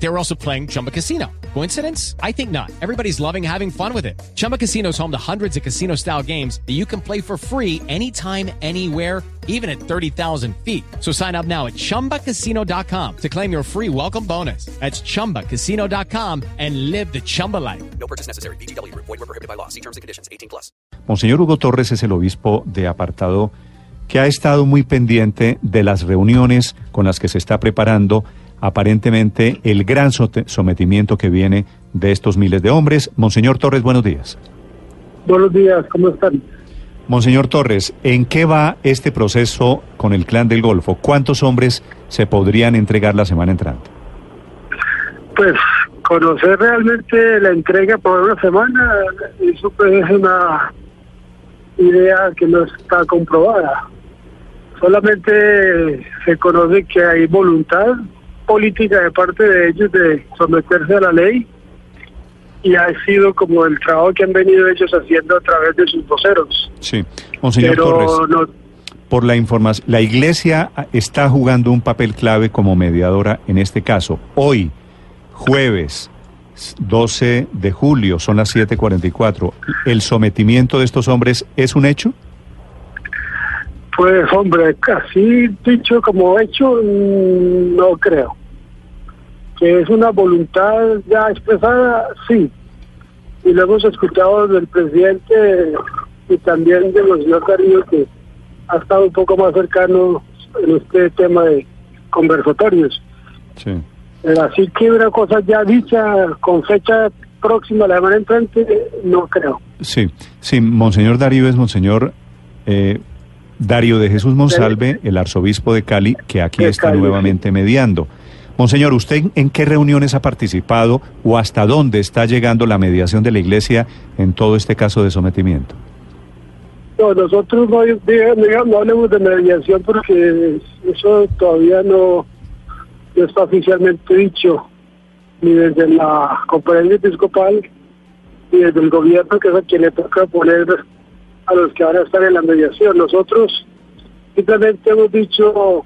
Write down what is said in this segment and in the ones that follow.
They were also playing Chumba Casino. Coincidence? I think not. Everybody's loving having fun with it. Chumba Casino is home to hundreds of casino style games that you can play for free anytime, anywhere, even at 30,000 feet. So sign up now at chumbacasino.com to claim your free welcome bonus. That's chumbacasino.com and live the Chumba life. No purchase necessary. BGW. Void were prohibited by law. See terms and conditions. 18 plus. Monseñor Hugo Torres es el obispo de apartado que ha estado muy pendiente de las reuniones con las que se está preparando aparentemente el gran sometimiento que viene de estos miles de hombres. Monseñor Torres, buenos días. Buenos días, ¿cómo están? Monseñor Torres, ¿en qué va este proceso con el clan del Golfo? ¿Cuántos hombres se podrían entregar la semana entrante? Pues conocer realmente la entrega por una semana, eso pues es una idea que no está comprobada. Solamente se conoce que hay voluntad política de parte de ellos de someterse a la ley y ha sido como el trabajo que han venido ellos haciendo a través de sus voceros. Sí, Monseñor Pero Torres. no, por la información, la Iglesia está jugando un papel clave como mediadora en este caso. Hoy, jueves 12 de julio, son las 7:44. ¿El sometimiento de estos hombres es un hecho? Pues hombre, casi dicho como hecho, mm, no creo. Que es una voluntad ya expresada, sí. Y lo hemos escuchado del presidente y también de los señor Carrillo que ha estado un poco más cercano en este tema de conversatorios. Sí. Pero así que una cosa ya dicha con fecha próxima la semana entrante, no creo. Sí, sí, Monseñor Darío es Monseñor eh, Darío de Jesús Monsalve, el arzobispo de Cali, que aquí De está Cali, nuevamente mediando. Monseñor, ¿usted en qué reuniones ha participado o hasta dónde está llegando la mediación de la Iglesia en todo este caso de sometimiento? No, nosotros no, diga- no hablemos de mediación porque eso todavía no, no está oficialmente dicho, ni desde la conferencia episcopal, ni desde el gobierno, que es a quien le toca poner a los que van a estar en la mediación. Nosotros simplemente hemos dicho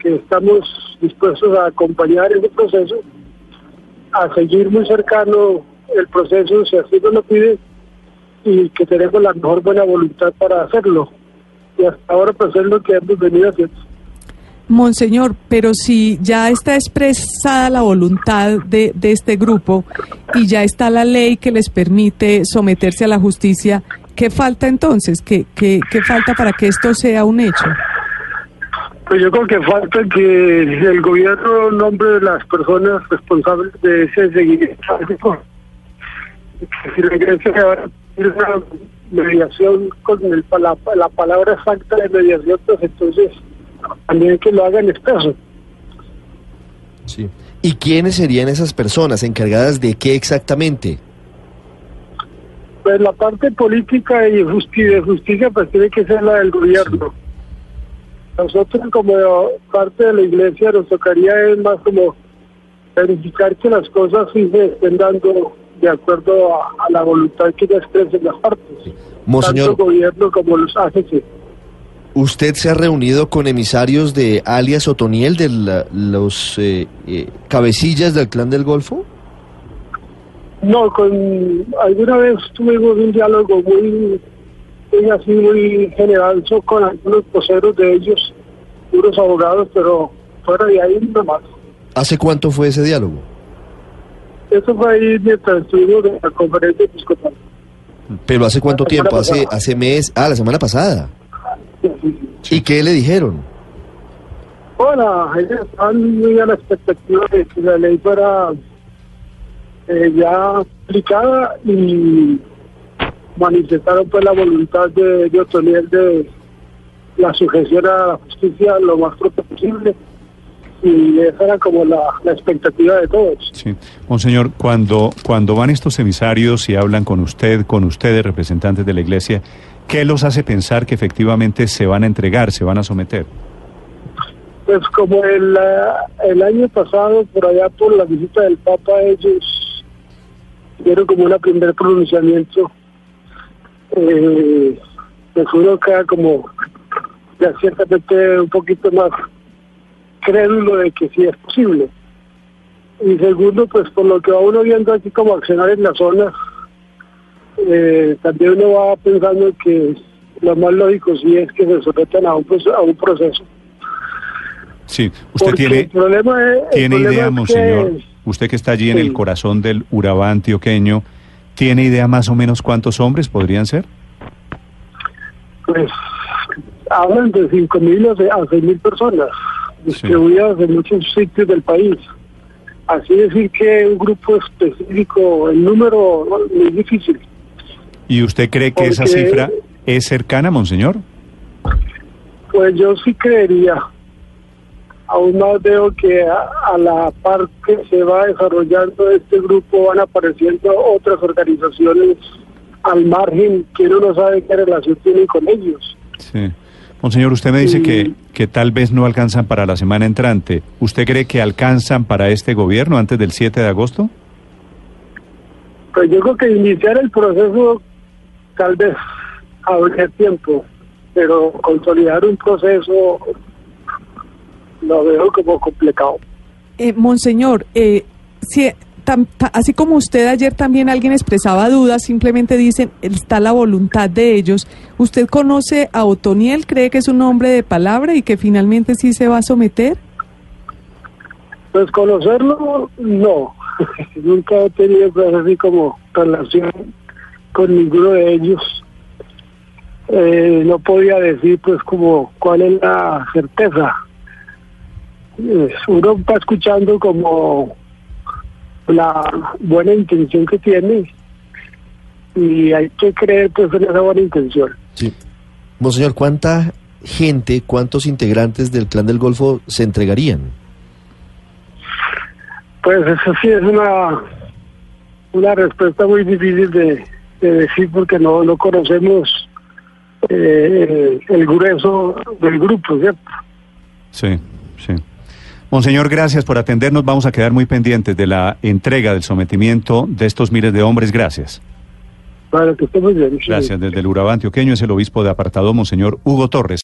que estamos dispuestos a acompañar ese proceso, a seguir muy cercano el proceso, si así nos lo pide, y que tenemos la mejor buena voluntad para hacerlo. Y hasta ahora pues es lo que hemos venido haciendo. Monseñor, pero si ya está expresada la voluntad de, de este grupo y ya está la ley que les permite someterse a la justicia, ¿qué falta entonces? ¿Qué, qué, qué falta para que esto sea un hecho? Pues yo creo que falta que el gobierno nombre las personas responsables de ese seguimiento. Si va a una mediación con el, la, la palabra exacta de mediación, pues entonces también que lo hagan expreso. Sí. ¿Y quiénes serían esas personas encargadas de qué exactamente? Pues la parte política y justi- de justicia pues tiene que ser la del gobierno. Nosotros como parte de la iglesia nos tocaría es más como verificar que las cosas sí se estén dando de acuerdo a, a la voluntad que ya expresen las partes. Monseñor, Tanto el gobierno como los AGC. ¿usted se ha reunido con emisarios de alias Otoniel, de la- los eh, eh, cabecillas del clan del Golfo? No, con alguna vez tuvimos un diálogo muy, así, muy general so- con algunos voceros de ellos, unos abogados, pero fuera de ahí nada más. ¿Hace cuánto fue ese diálogo? Eso fue ahí mientras estuvimos en la conferencia episcopal. ¿Pero hace cuánto tiempo? ¿Hace, hace mes? Ah, la semana pasada. ¿Y qué le dijeron? Bueno, ellos están muy a la expectativa de que la ley fuera eh, ya aplicada y manifestaron pues la voluntad de, de Otoniel de la sujeción a la justicia lo más pronto posible y esa era como la, la expectativa de todos. Sí. Monseñor, cuando, cuando van estos emisarios y hablan con usted, con ustedes, representantes de la Iglesia, ¿qué los hace pensar que efectivamente se van a entregar, se van a someter? Pues como el, ah, el año pasado, por allá por la visita del Papa, ellos dieron como un primer pronunciamiento eh, pues uno queda como ya ciertamente un poquito más crédulo de que sí es posible. Y segundo, pues por lo que va uno viendo aquí como accionar en la zona, eh, también uno va pensando que lo más lógico sí es que se sometan a un, a un proceso. Sí, usted Porque tiene, el problema es, el tiene problema idea, es monseñor, que- usted que está allí en el corazón del Urabá antioqueño, ¿tiene idea más o menos cuántos hombres podrían ser? pues hablan de 5 mil a 6 mil personas distribuidas en muchos sitios del país. Así decir que un grupo específico, el número es muy difícil. ¿Y usted cree que esa cifra es cercana, monseñor? Pues yo sí creería. Aún más veo que a, a la par que se va desarrollando este grupo van apareciendo otras organizaciones al margen que uno no sabe qué relación tienen con ellos. Sí. Monseñor, usted me dice Sí. que, que tal vez no alcanzan para la semana entrante. ¿Usted cree que alcanzan para este gobierno antes del 7 de agosto? Pues yo creo que iniciar el proceso tal vez habría tiempo, pero consolidar un proceso lo veo como complicado. Eh, Monseñor, eh, si, tam- ta- así como usted ayer también alguien expresaba dudas, simplemente dicen, está la voluntad de ellos. ¿Usted conoce a Otoniel? ¿Cree que es un hombre de palabra y que finalmente sí se va a someter? Pues conocerlo, no. Nunca he tenido pues, así como relación con ninguno de ellos. Eh, no podía decir pues como cuál es la certeza. Uno va escuchando como la buena intención que tiene y hay que creer pues en esa buena intención. Sí. Monseñor, ¿cuánta gente, cuántos integrantes del Clan del Golfo se entregarían? Pues eso sí es una, una respuesta muy difícil de, de decir porque no, no conocemos eh, el, el grueso del grupo, ¿cierto? Sí, sí. Monseñor, gracias por atendernos. Vamos a quedar muy pendientes de la entrega del sometimiento de estos miles de hombres. Gracias. Para que estemos bien. Gracias. Desde el Urabá antioqueño es el obispo de apartado, Monseñor Hugo Torres.